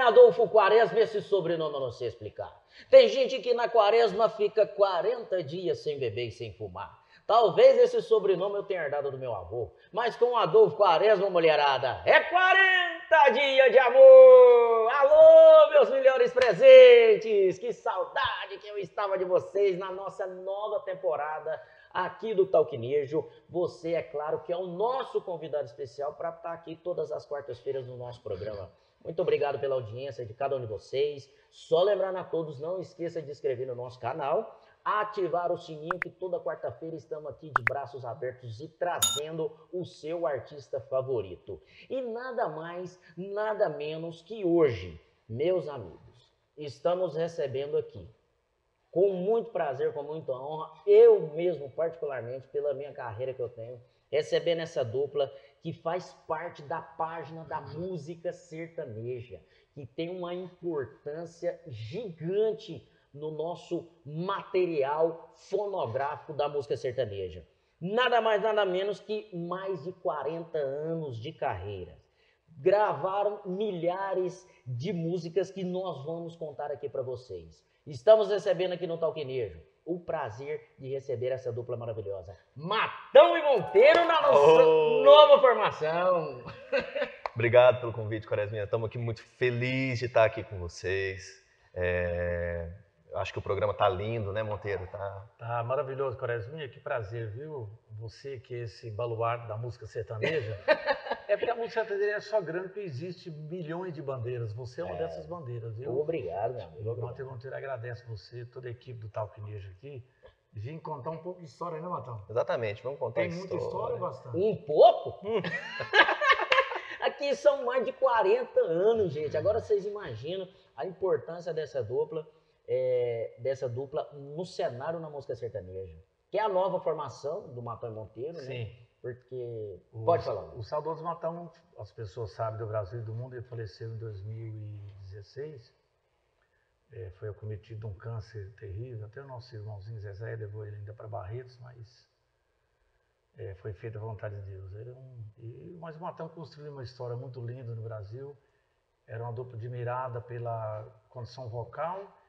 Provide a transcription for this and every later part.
Adolfo Quaresma, esse sobrenome eu não sei explicar. Tem gente que na quaresma fica 40 dias sem beber e sem fumar. Talvez esse sobrenome eu tenha herdado do meu avô, mas com Adolfo Quaresma, mulherada, é 40 dias de amor! Alô, meus melhores presentes! Que saudade que eu estava de vocês na nossa nova temporada aqui do Talquinejo. Você, é claro, que é o nosso convidado especial para estar aqui todas as quartas-feiras no nosso programa. Muito obrigado pela audiência de cada um de vocês. Só lembrando a todos, não esqueça de inscrever no nosso canal, ativar o sininho que toda quarta-feira estamos aqui de braços abertos e trazendo o seu artista favorito. E nada mais, nada menos que hoje, meus amigos, estamos recebendo aqui com muito prazer, com muita honra, eu mesmo, particularmente, pela minha carreira que eu tenho, recebendo essa dupla que faz parte da página da música sertaneja, que tem uma importância gigante no nosso material fonográfico da música sertaneja. Nada mais, nada menos que mais de 40 anos de carreira. Gravaram milhares de músicas que nós vamos contar aqui para vocês. Estamos recebendo aqui no Talquinejo o prazer de receber essa dupla maravilhosa. Matão e Monteiro na nossa oh. nova formação. Obrigado pelo convite, Quaresminha. Estamos aqui muito felizes de estar aqui com vocês. É... Acho que o programa tá lindo, né, Monteiro? Tá, tá maravilhoso, Quaresminha. Que prazer, viu? Você que é esse baluarte da música sertaneja. É porque a música sertaneja é só grande porque existe milhões de bandeiras. Você é uma é. dessas bandeiras, viu? Obrigado, meu amigo. O Matheus Monteiro agradece você, toda a equipe do Talquinejo aqui. Vim contar um pouco de história, né, Matão? Exatamente, vamos contar Tem muita história bastante? Um pouco? Hum. aqui são mais de 40 anos, gente. Agora vocês imaginam a importância dessa dupla, é, dessa dupla no cenário na música sertaneja. Que é a nova formação do Matão e Monteiro, né? Sim. né? Porque. O, Pode falar. O saudoso Matão, as pessoas sabem do Brasil e do mundo, ele faleceu em 2016. É, foi acometido de um câncer terrível. Até o nosso irmãozinho Zezé levou ele ainda para Barretos, mas é, foi feita a vontade de Deus. Ele é um, e, mas o Matão construiu uma história muito linda no Brasil. Era uma dupla admirada pela condição vocal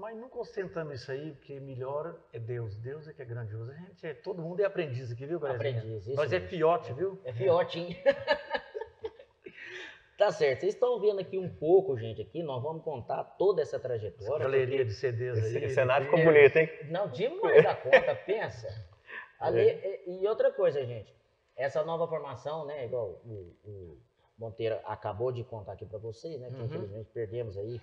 mas nunca ostentando isso aí, porque melhor é Deus. Deus é que é grandioso. A gente é, todo mundo é aprendiz aqui, viu, Brasil? Aprendiz, isso Nós é fiote, viu? É fiote, tá certo. Vocês estão vendo aqui um pouco, gente, aqui. Nós vamos contar toda essa trajetória. Essa galeria porque... de CDs aí. Esse cenário ficou bonito, hein? Não, demais da conta, pensa. Ali, é. E outra coisa, gente. Essa nova formação, né, igual o, o Monteiro acabou de contar aqui para vocês, né, que uhum. infelizmente perdemos aí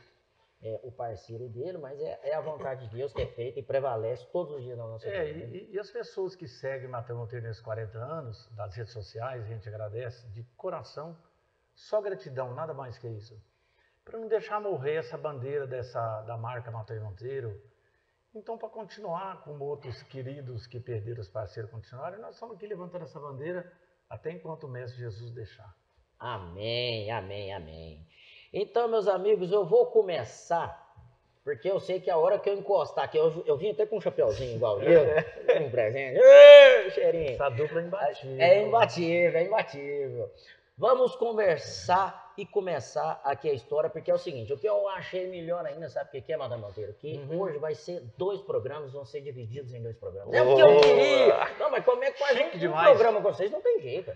é, o parceiro dele, mas é, é, a vontade de Deus que é feita e prevalece todos os dias na nossa é, vida. Né? E, e, as pessoas que seguem Matheus Monteiro nesses 40 anos, das redes sociais, a gente agradece de coração, só gratidão, nada mais que isso. Para não deixar morrer essa bandeira dessa, da marca Matheus Monteiro. Então, para continuar, como outros queridos que perderam os parceiros continuarem, nós estamos aqui levantando essa bandeira até enquanto o Mestre Jesus deixar. Amém, amém, amém. Então, meus amigos, eu vou começar, porque eu sei que a hora que eu encostar aqui, eu, eu vim até com um chapeuzinho igual eu, um presente, cheirinho. Essa dupla é imbatível. É imbatível, é imbatível. Vamos conversar e começar aqui a história, porque é o seguinte, o que eu achei melhor ainda, sabe o que é, Madame Monteiro? Que uhum. hoje vai ser dois programas, vão ser divididos em dois programas. É o que eu queria! Não, mas como é que faz um, programa com vocês? Não tem jeito.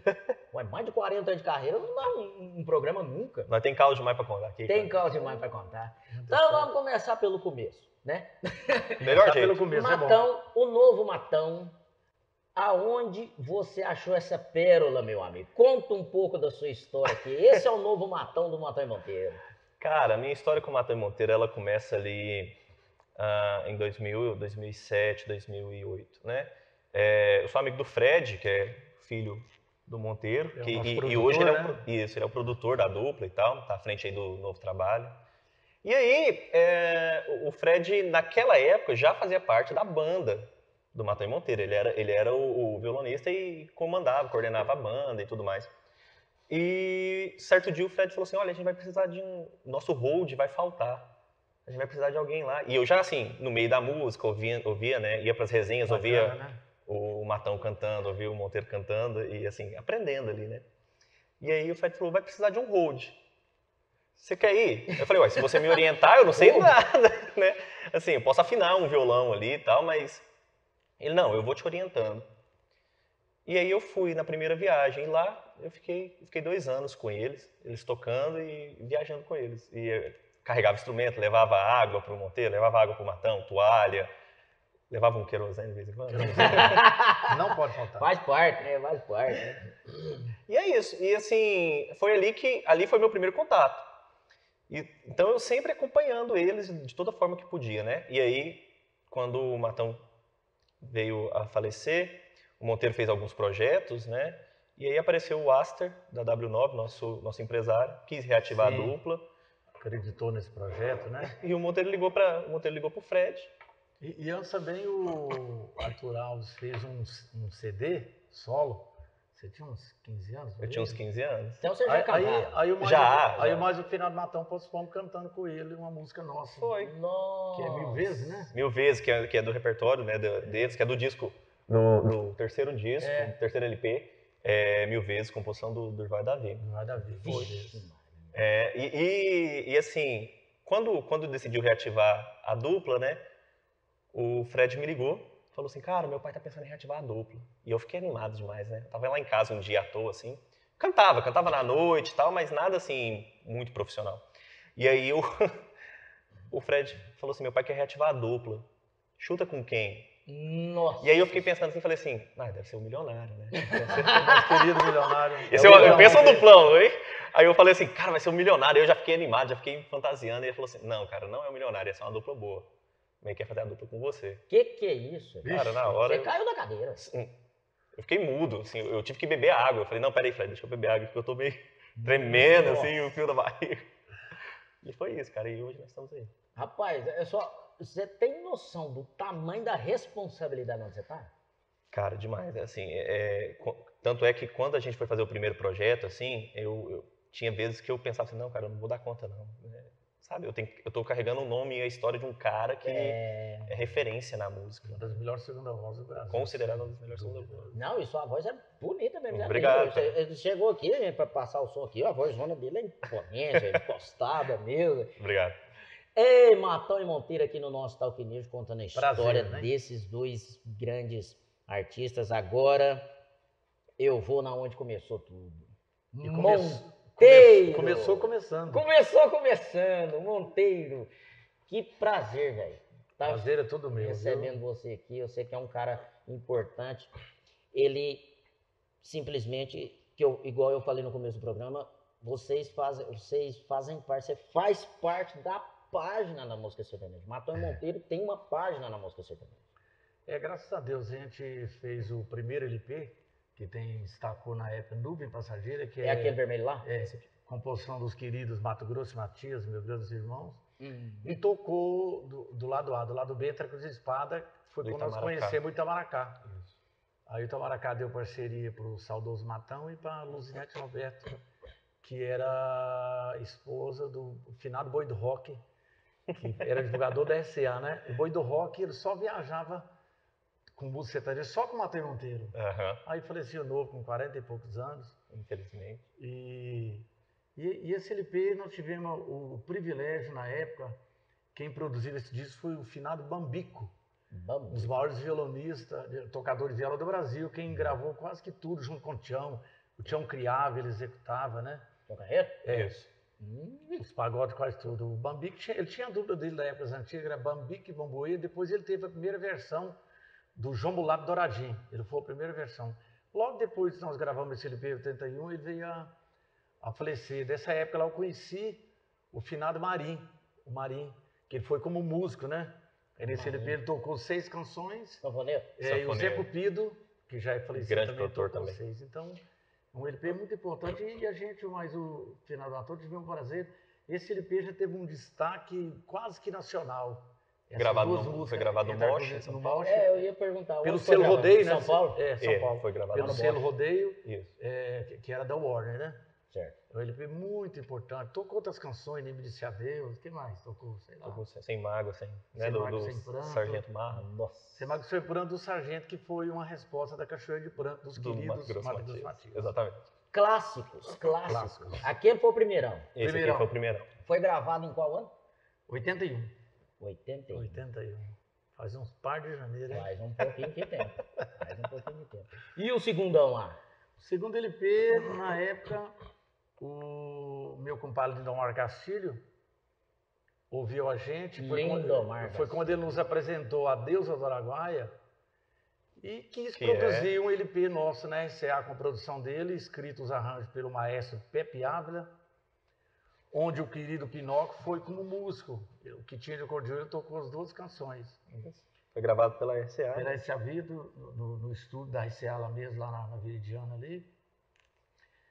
Ué, mais de 40 anos de carreira não dá um, um programa nunca. Nós tem caos demais para contar aqui. Tem caos demais para contar. Então vamos começar pelo começo, né? Melhor jeito. Pelo começo, Matão, é o novo Matão, Aonde você achou essa pérola, meu amigo? Conta um pouco da sua história aqui. Esse é o novo Matão do Matão e Monteiro. Cara, a minha história com o Matão e Monteiro, ela começa ali uh, em 2000, 2007, 2008, né? É, eu sou amigo do Fred, que é filho do Monteiro, é que, e, e, hoje ele é, né? o, isso, ele é o produtor da dupla e tal, tá à frente aí do novo trabalho. E aí, é, o Fred, naquela época, já fazia parte da banda do Matão e Monteiro. Ele era, ele era o, o, violonista e comandava, coordenava a banda e tudo mais. E certo dia o Fred falou assim: Olha, a gente vai precisar de um. Nosso hold vai faltar. A gente vai precisar de alguém lá. E eu já, assim, no meio da música, ouvia, ouvia né? Ia para as resenhas, Bacana, ouvia né? o Matão cantando, ouvia o Monteiro cantando e, assim, aprendendo ali, né? E aí o Fred falou: Vai precisar de um hold. você quer ir? Eu falei, ué, se você me orientar, eu não sei nada, né? Assim, eu posso afinar um violão ali e tal, mas... Ele, não, eu vou te orientando. E aí eu fui na primeira viagem, e lá eu fiquei, fiquei dois anos com eles, eles tocando e viajando com eles. E eu carregava instrumento, levava água para o Monteiro, levava água para o Matão, toalha, levava um querosene de vez em quando. Não pode faltar. Faz parte, né? Faz parte. Né? E é isso. E assim, foi ali que ali foi meu primeiro contato. E, então eu sempre acompanhando eles de toda forma que podia, né? E aí, quando o Matão veio a falecer, o Monteiro fez alguns projetos, né? E aí apareceu o Aster, da W9, nosso, nosso empresário, quis reativar Sim. a dupla. Acreditou nesse projeto, né? E o Monteiro ligou para o Monteiro ligou para o Fred. E, e antes também o Arthur Alves fez um, um CD solo você tinha uns 15 anos? Eu tinha uns 15 anos. Então você já aí, aí, aí, o mais, já, aí já. o mais o final do Matão fomos cantando com ele uma música nossa. Foi. Nossa. Que é mil vezes, né? Mil vezes, que é, que é do repertório né, deles, que é do disco, no, no terceiro disco, é. no terceiro LP, é, Mil Vezes, composição do Durval Davi. Durval Davi, foi. É, e, e, e, assim, quando, quando decidiu reativar a dupla, né, o Fred me ligou falou assim, cara, meu pai tá pensando em reativar a dupla. E eu fiquei animado demais, né? tava lá em casa um dia à toa, assim. Cantava, cantava na noite e tal, mas nada assim, muito profissional. E aí o, o Fred falou assim, meu pai quer reativar a dupla. Chuta com quem? Nossa. E aí eu fiquei pensando assim, falei assim, ah, deve ser o um milionário, né? Deve ser o querido milionário. Esse é eu, eu penso no duplão, hein? Aí eu falei assim, cara, vai ser o um milionário. Eu já fiquei animado, já fiquei fantasiando. E ele falou assim, não, cara, não é o um milionário, é uma dupla boa. Também quer fazer a dupla com você. Que que é isso? Cara, na hora. Você eu... caiu da cadeira. Eu fiquei mudo, assim, eu tive que beber água. Eu falei, não, peraí, Fred, deixa eu beber água, porque eu tô meio tremendo, Nossa. assim, o fio da barriga. E foi isso, cara, e hoje nós estamos aí. Rapaz, é só. Você tem noção do tamanho da responsabilidade onde você tá? Cara, demais. É assim, é, tanto é que quando a gente foi fazer o primeiro projeto, assim, eu, eu tinha vezes que eu pensava assim, não, cara, eu não vou dar conta, não. É, sabe? Eu, tenho, eu tô carregando o nome e a história de um cara que é, é referência na música. Uma das melhores segunda vozes do Brasil. Considerada uma das melhores segunda vozes. Não, e sua voz é bonita mesmo. Obrigado. Ele, ele chegou aqui, para passar o som aqui, a voz dele é imponente, é impostada mesmo. Obrigado. Ei, Matão e Monteiro aqui no nosso Talk News, contando a história Prazer, né? desses dois grandes artistas. Agora eu vou na onde começou tudo. E come... Monteiro. Começou começando. Começou começando, Monteiro. Que prazer, velho. Tá prazer é todo meu. Recebendo viu? você aqui, eu sei que é um cara importante. Ele simplesmente, que eu, igual eu falei no começo do programa, vocês fazem, vocês fazem parte, você faz parte da página da música sertaneja. Matão e Monteiro tem uma página na música sertaneja. É, graças a Deus a gente fez o primeiro LP que tem destacou na época Nuvem Passageira, que é, é aquele vermelho lá? É, composição dos queridos Mato Grosso e Matias, meus grandes irmãos, uhum. e tocou do, do, lado A, do lado B, Trecos de Espada, foi quando nós conhecemos o Itamaracá. Isso. Aí o Itamaracá deu parceria para o saudoso Matão e para a Luzinete Roberto, que era esposa do finado Boi do Rock, que era divulgador da RCA, né? O Boi do Rock, ele só viajava com música sertaneja só com o Matheus Monteiro. Uhum. Aí faleceu novo, com 40 e poucos anos. Infelizmente. E, e, e, esse LP nós tivemos o, o, privilégio na época, quem produziu esse disco foi o finado Bambico. Bambico. Um dos maiores violonistas, tocadores de viola do Brasil, quem gravou quase que tudo junto com o Tião. O Tião criava, ele executava, né? Tião Carreiro? É. Isso. Hum. Os pagodes, quase tudo. O Bambico, ele tinha a dupla dele da época antiga, era Bambico e Bamboê, depois ele teve a primeira versão do João Mulado Douradinho. Ele foi a primeira versão. Logo depois que nós gravamos esse LP 81, ele veio a, a falecer. Dessa época lá eu conheci o finado Marim, o Marim, que ele foi como músico, né? Aí nesse LP ele tocou seis canções. Sanfoneiro? É, e o Zé Cupido, que já é falecido Grande também, produtor também. Seis. Então, um LP muito importante e a gente, mais o finado ator, tivemos um prazer. Esse LP já teve um destaque quase que nacional gravado no, foi gravado no Mosh, no Mosh. É, eu ia perguntar. Pelo selo Rodeio, né? São Paulo? É, São é, Paulo. Foi gravado Pelo no selo. Rodeio, Isso. É, que era da Warner, né? Certo. É um LP muito importante. Tocou outras canções, Nem Me Disse Adeus, o que mais? Tocou, sei lá. Tocou Sem Mágoa, sem, né? Sem do, Mágoa, do Sem Pranto. Sargento Marra. Nossa. Sem Mágoa, Sem Pranto do Sargento, que foi uma resposta da Cachoeira de Pranto dos Do queridos Mato Grosso Matias. Matias. Exatamente. clássicos, clássicos. Clássicos. Aquele foi o primeirão. Esse Primeirão. aqui foi o primeirão. Foi gravado em qual ano? 81. 81. 81. Faz uns par de janeiro, hein? Faz um pouquinho de tempo. Faz um pouquinho de tempo. E o segundão lá? O segundo LP, na época, o meu compadre Lindomar Castilho ouviu a gente. Foi Lindomar quando, foi quando ele nos apresentou a Deusa do Araguaia e quis Que produzir um LP nosso na RCA com produção dele, escrito os arranjos pelo maestro Pepe Ávila, onde o querido Pinóquio foi como músico. O que tinha de acordeon tocou as duas canções. Foi gravado pela RCA. Pela RCA Vido, no, no estúdio da RCA lá mesmo, lá na, na Veridiana ali.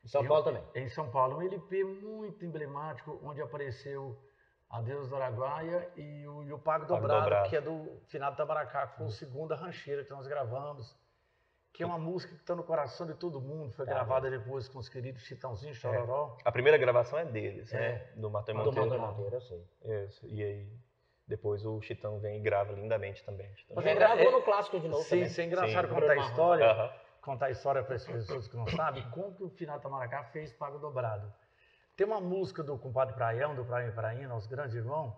Em São Paulo um- também. Em São Paulo, um LP muito emblemático, onde apareceu a Deus do Araguaia e o, e o Pago Pago Dobrado, Dobrado. que é do Finado Tabaracá, que foi a segunda rancheira que nós gravamos, que é uma música que está no coração de todo mundo, foi Tá gravada depois com os queridos Chitãozinho, Chororó. A primeira gravação é deles, É. né? Do Matheus Do Monteiro. Monteiro Monteiro, eu sei. Isso. E aí, depois o Chitão vem e grava lindamente também. Você é- gravou é- no clássico de novo Sim, também. isso é engraçado Sim. contar a história. Aham. contar a história para as pessoas que não sabem, como que o Finado Tamaracá fez Pago Dobrado. Tem uma música do compadre Praião, do Prainha Prainha, nosso grande irmão,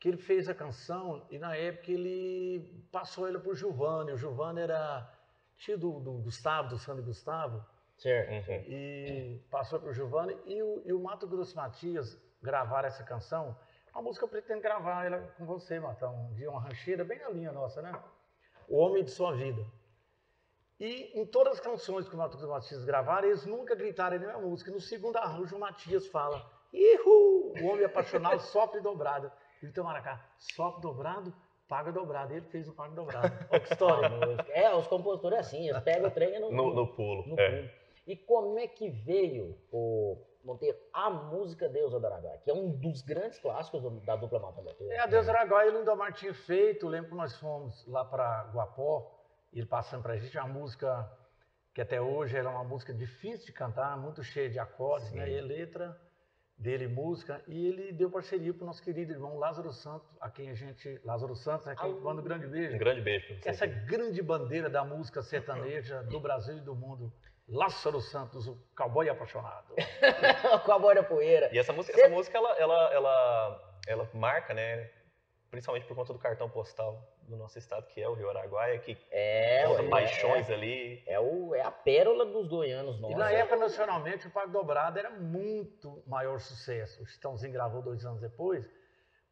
que ele fez a canção e na época ele passou ela para o Giovanni. O Giovanni era tio do, do Gustavo, do Sandro Gustavo, Certo. Uhum. e passou para o Giovanni e o, e o Mato Grosso Matias gravaram essa canção. A música eu pretendo gravar ela com você, Matão, dia uma rancheira bem na linha nossa, né? O Homem de Sua Vida. E em todas as canções que o Mato Grosso Matias gravaram, eles nunca gritaram a mesma música. No segundo arranjo, o Matias fala: Ihu! O homem apaixonado sofre dobrado. E o Tamaracá, sofre dobrado, paga dobrado. E ele fez o pago dobrado. Olha que história. É, os compositores é assim, eles pegam o trem e no, No, no pulo. no é. pulo. E como é que veio o Monteiro, a música Deusa do Araguaia, que é um dos grandes clássicos do- da dupla Mata Monteiro. É, a Deus Araguaia, o Lindomar tinha feito. Lembro que nós fomos lá para Guapó, e ele passando para a gente, uma música que até hoje ela é uma música difícil de cantar, muito cheia de acordes, Sim. né? E letra dele, música, e ele deu parceria para o nosso querido irmão Lázaro Santos, a quem a gente. Lázaro Santos, a quem Ah, manda um grande beijo. Um grande beijo. Essa grande bandeira da música sertaneja do Brasil e do mundo. Lázaro Santos, o cowboy apaixonado. Com a boia da poeira. E essa música, essa música ela, ela, ela, ela marca, né? Principalmente por conta do cartão postal do nosso estado, que é o Rio Araguaia, que É, ué, paixões ali. é, é, o, é a pérola dos goianos E nossos. na época, nacionalmente, o Pago Dobrado era muito maior sucesso. O Chitãozinho gravou dois anos depois,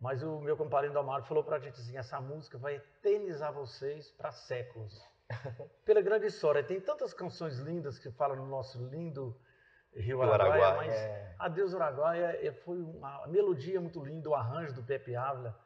mas o meu compadre Indomar falou pra gente assim, essa música vai eternizar vocês para séculos. Pela grande história. Tem tantas canções lindas que falam no nosso lindo Rio Rio Araguaia, Araguaia, mas é. Adeus Araguaia eh, foi uma melodia muito linda, o arranjo do Pepe Ávila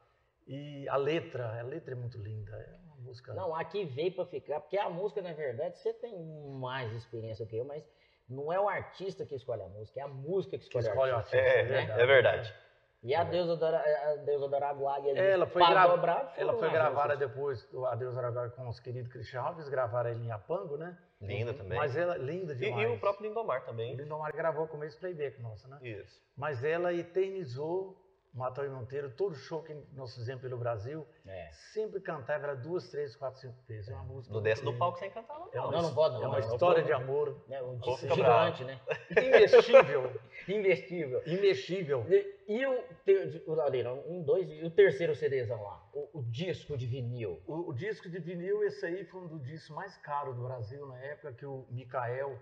e a letra, a letra é muito linda. É uma música... Não, aqui veio pra ficar, porque a música, na verdade, você tem mais experiência que eu, mas não é o artista que escolhe a música, é a música que que escolhe, escolhe o o artista. artista. É, é verdade. E a deusa do, a deusa do ali, Ela foi, gra- Dobrado, ela foi gravada músicas. depois, o Adeus Araguaia com os queridos Christian Alves, gravaram ela em Apango, né? Linda também. Mas ela, linda E, demais. e o próprio Lindomar O também. Lindomar gravou com esse playback nossa, né? Isso. Mas ela eternizou Matão e Monteiro, todo show que nós fizemos pelo Brasil, É. sempre cantava ela duas, três, quatro, cinco vezes. É uma música. Não desce do palco sem cantar, não. É uma, Não, não pode não, É uma não, não história pode. de amor É um gigante, né? imestível, Investível. imexível. E, e o, o ali, um, dois, e o terceiro CDzão lá, o, o disco de vinil. O, o disco de vinil, esse aí foi um dos discos mais caros do Brasil na época que o Mikael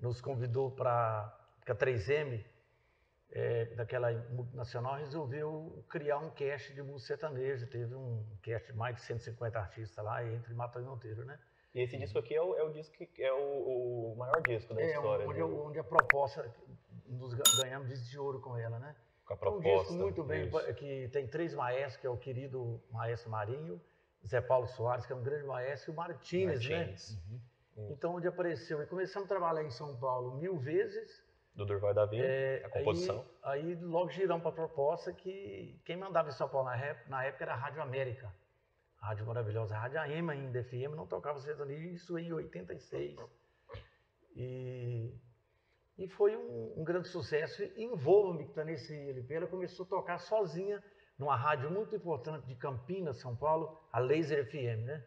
nos convidou para a 3M, é, daquela multinacional, resolveu criar um cast de música sertaneja. Teve um cast de mais de 150 artistas lá, entre Matão e Monteiro, né? E esse disco aqui é o, é o disco que é o, o maior disco da É, história. onde, onde a proposta, nos ga- ganhamos disco de ouro com ela, né? com a É um proposta. disco muito bem, isso. que tem três maestros, que é o querido maestro Marinho, Zé Paulo Soares, que é um grande maestro, e o Martínez, né? Martins, Então, onde apareceu, e começamos a trabalhar em São Paulo mil vezes, Do Durval Davi, é, a composição. Aí, aí logo giramos para a proposta que quem mandava em São Paulo na época, na época era a Rádio América. A Rádio maravilhosa, a Rádio AM ainda, FM, não tocava sertanejo, isso em 86. E, e foi um, um grande sucesso. E Envolva-me, que está nesse LP, ela começou a tocar sozinha numa rádio muito importante de Campinas, São Paulo, a Laser FM, né?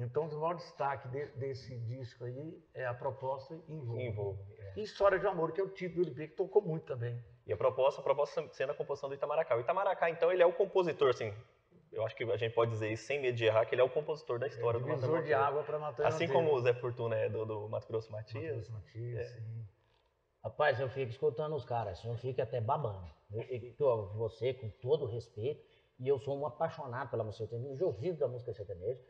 Então, o maior destaque de- desse disco aí é a proposta Envolve. Envolve. é. E História de Amor, que é o título do LP, que tocou muito também. E a proposta, a proposta sendo a composição do Itamaracá. O Itamaracá, então, ele é o compositor, assim, eu acho que a gente pode dizer isso sem medo de errar, que ele é o compositor da história do Mato Divisor de Grosso. água para matar Assim como o Zé Fortuna é do, do Mato Grosso Matias. Matias. É. sim. Rapaz, eu fico escutando os caras, assim, eu fico até babando. Eu- eu- Você, com todo respeito, e eu sou um apaixonado pela música sertaneja, eu vivo da música sertaneja.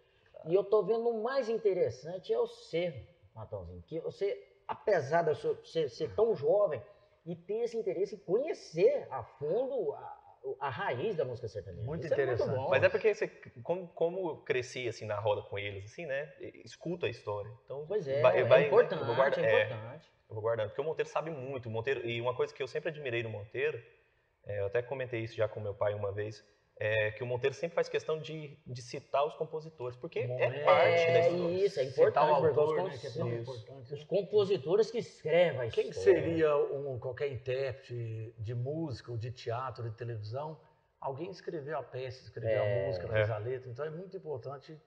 E eu tô vendo o mais interessante é o ser, Matãozinho, que você, apesar de você ser, tão jovem e ter esse interesse em conhecer a fundo a, a raiz da música sertaneja. Muito Isso é interessante. bom. Mas é porque você, como, como eu cresci assim na roda com eles, assim, né? Escuta a história. Então, Pois é, vai- vai- é importante, eu vou guardar- é é. importante. eu vou guardando. Porque o Monteiro sabe muito. Monteiro, e uma coisa que eu sempre admirei no Monteiro, é, eu até comentei isso já com meu pai uma vez, é que o Monteiro sempre faz questão de, de citar os compositores, porque O é parte da É história. isso, é Citar o importante, porque autor, os, né, que é importante. os compositores que escrevem a Quem história. seria um, qualquer intérprete de música, ou de teatro, de televisão? Alguém escreveu a peça, escreveu É. a música, fez a letra. Então é muito importante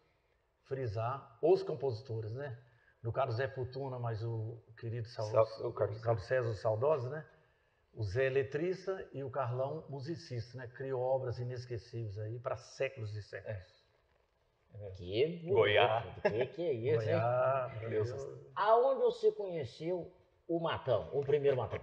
frisar os compositores, né? No caso Zé Fortuna, mas o querido Sal, Sal- o Carlos Carlos César Saudosa, né? O Zé letrista e o Carlão musicista, né? Criou obras inesquecíveis aí para séculos e séculos. Que bonito, Goiás. Que, que é isso, hein? Goiás, Deus. Aonde você conheceu o Matão, o primeiro Matão?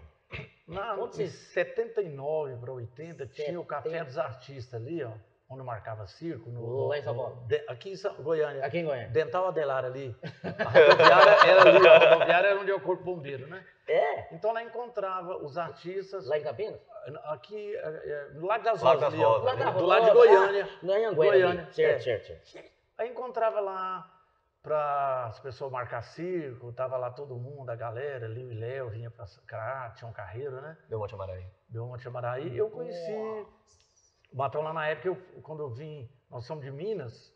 Na, Onde em vocês- 79 para 80, tinha o Café dos Artistas ali, ó, onde marcava circo. No, Lá em São Paulo. de- aqui em São, Goiânia. Aqui em Goiânia. Dental Adelar ali. A rodoviária era ali, ó, a rodoviária era onde é o Corpo Bombeiro, né? É? Então lá encontrava os artistas, Lá em Campinas? aqui, é, é, no Lado das Lago Rosas das ali, ó, Rosas, do lado de Goiânia. Não é em Anguera, Goiânia, ali. Certo, é. certo, certo. Aí encontrava lá para as pessoas marcar circo, tava lá todo mundo, a galera, Liu e Léo vinha para cá, tinha um carreiro, né? Belmonte Amaraí. Belmonte Amaraí. Eu conheci o Matão lá na época, eu, quando eu vim, nós somos de Minas,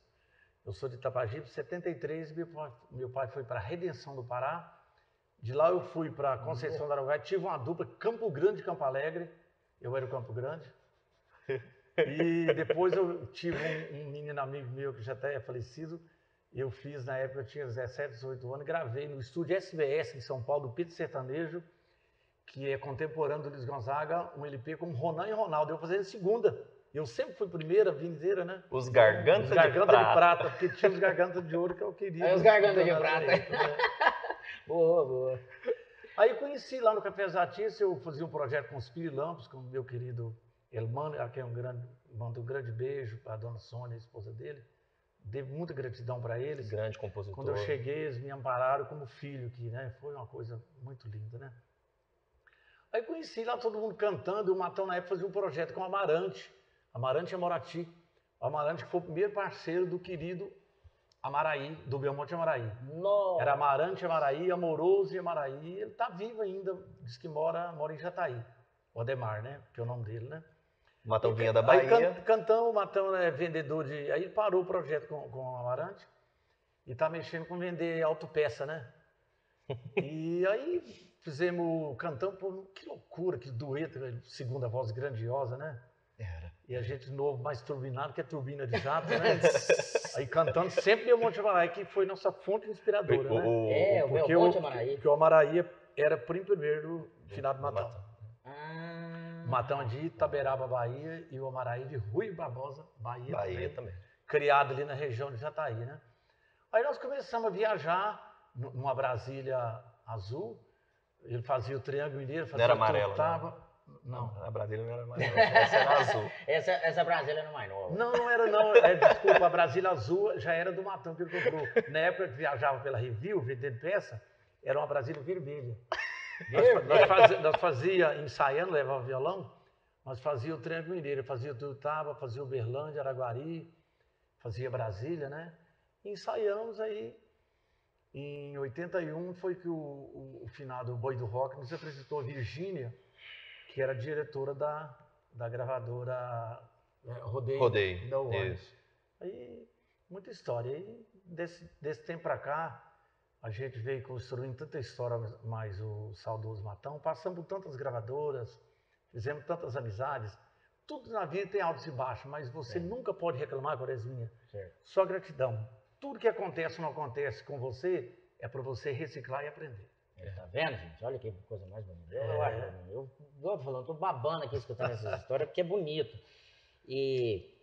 eu sou de Itapajipe, 73, meu pai, meu pai foi para Redenção do Pará. De lá eu fui para Conceição do Araguaia, tive uma dupla Campo Grande e Campo Alegre, eu era o Campo Grande. E depois eu tive um, um menino amigo meu que já até é falecido, eu fiz na época, eu tinha 17, 18 anos, gravei no estúdio SBS em São Paulo, do Pedro Sertanejo, que é contemporâneo do Luiz Gonzaga, um LP com Ronan e Ronaldo. Eu fazia em segunda. Eu sempre fui primeira, a vida inteira, né? Os Gargantas Os garganta de de Prata. prata, porque tinha os gargantas de ouro que eu queria. Aí os garganta de prata. aí, né? Boa, boa. Aí eu conheci lá no Café dos Artistas, eu fazia um projeto com os Pirilampos, com o meu querido Elmano, a quem um grande, mando um grande beijo para a dona Sônia, a esposa dele. Devo muita gratidão para eles. Grande compositor. Quando eu cheguei, eles me ampararam como filho aqui, né? Foi uma coisa muito linda, né? Aí conheci lá todo mundo cantando, e o Matão na época fazia um projeto com o Amarante. Amarante Amorati. O Amarante que foi o primeiro parceiro do querido Amaraí, do Belmonte Amaraí. Nossa. Era Amarante Amaraí, Amoroso e Amaraí. Ele está vivo ainda, diz que mora, mora em Jataí. O Ademar, né? Que é o nome dele, né? Matão vinha da Aí Bahia. can, cantamos, o Matão é vendedor de. Aí ele parou o projeto com, com o Amarante e tá mexendo com vender autopeça, né? e aí fizemos, cantamos, pô, que loucura, que dueto, segunda voz grandiosa, né? Era. E a gente novo, mais turbinado, que é turbina de jato, né? aí cantando sempre o Monte Amaraí, que foi nossa fonte inspiradora, O- né? o- É, o Porque Belmonte o, Amaraí. porque o Amaraí era primo primeiro do finado Matão. Matão. Ah. O Matão de Itaberaba, Bahia, e o Amaraí de Rui Barbosa, Bahia, Bahia também, também. criado ali na região de Jataí, né? Aí nós começamos a viajar nu- numa Brasília azul, ele fazia o Triângulo Mineiro, fazia era o amarelo, Tava... Não. A Brasília não era mais. Essa era azul. Essa, essa Brasília não é mais nova. Não, não era não. É, desculpa, a Brasília Azul já era do Matão que ele comprou. Na época que viajava pela Review, vendendo peça, era uma Brasília vermelha. Nós, nós, fazia, nós fazia, ensaiando, levava violão, nós fazia o Triângulo Mineiro, fazia o Tuiutaba, fazia o Berlândia, Araguari, fazia Brasília, né? E ensaiamos aí. Em 81 foi que o, o, o finado Boi do Rock nos apresentou a Virgínia, que era diretora da, da gravadora é, Rodeio. Rodeio. da Warner. Isso. Aí, muita história. Aí, desse, desse tempo pra cá, a gente veio construindo tanta história, mais o saudoso Matão. Passamos por tantas gravadoras, fizemos tantas amizades. Tudo na vida tem altos e baixos, mas você É. nunca pode reclamar, Corezinha. Certo. Só gratidão. tudo que acontece ou não acontece com você é para você reciclar e aprender. É, tá vendo, gente? Olha que coisa mais bonita. Eu, eu, acho, eu, eu tô falando, tô babando aqui escutando essas histórias, porque é bonito. E,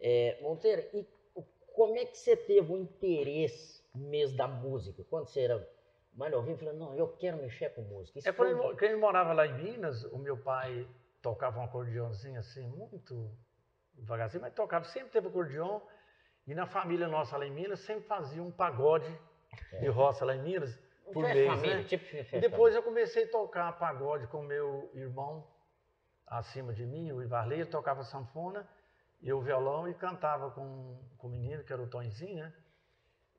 é, Monteiro, e como é que você teve o interesse mesmo da música? Quando você era mais novinho, falando, não, eu quero mexer com música. Isso É foi- quando, quando eu morava lá em Minas, o meu pai tocava um acordeãozinho assim, muito devagarzinho, mas tocava, sempre teve acordeão. E na família nossa lá em Minas, sempre fazia um pagode de roça lá em Minas, por festa mês, família, né? tipo E depois eu comecei a tocar pagode com meu irmão acima de mim, o Ivarley, tocava sanfona, e eu violão e cantava com, com o menino, que era o Tonzinho, né?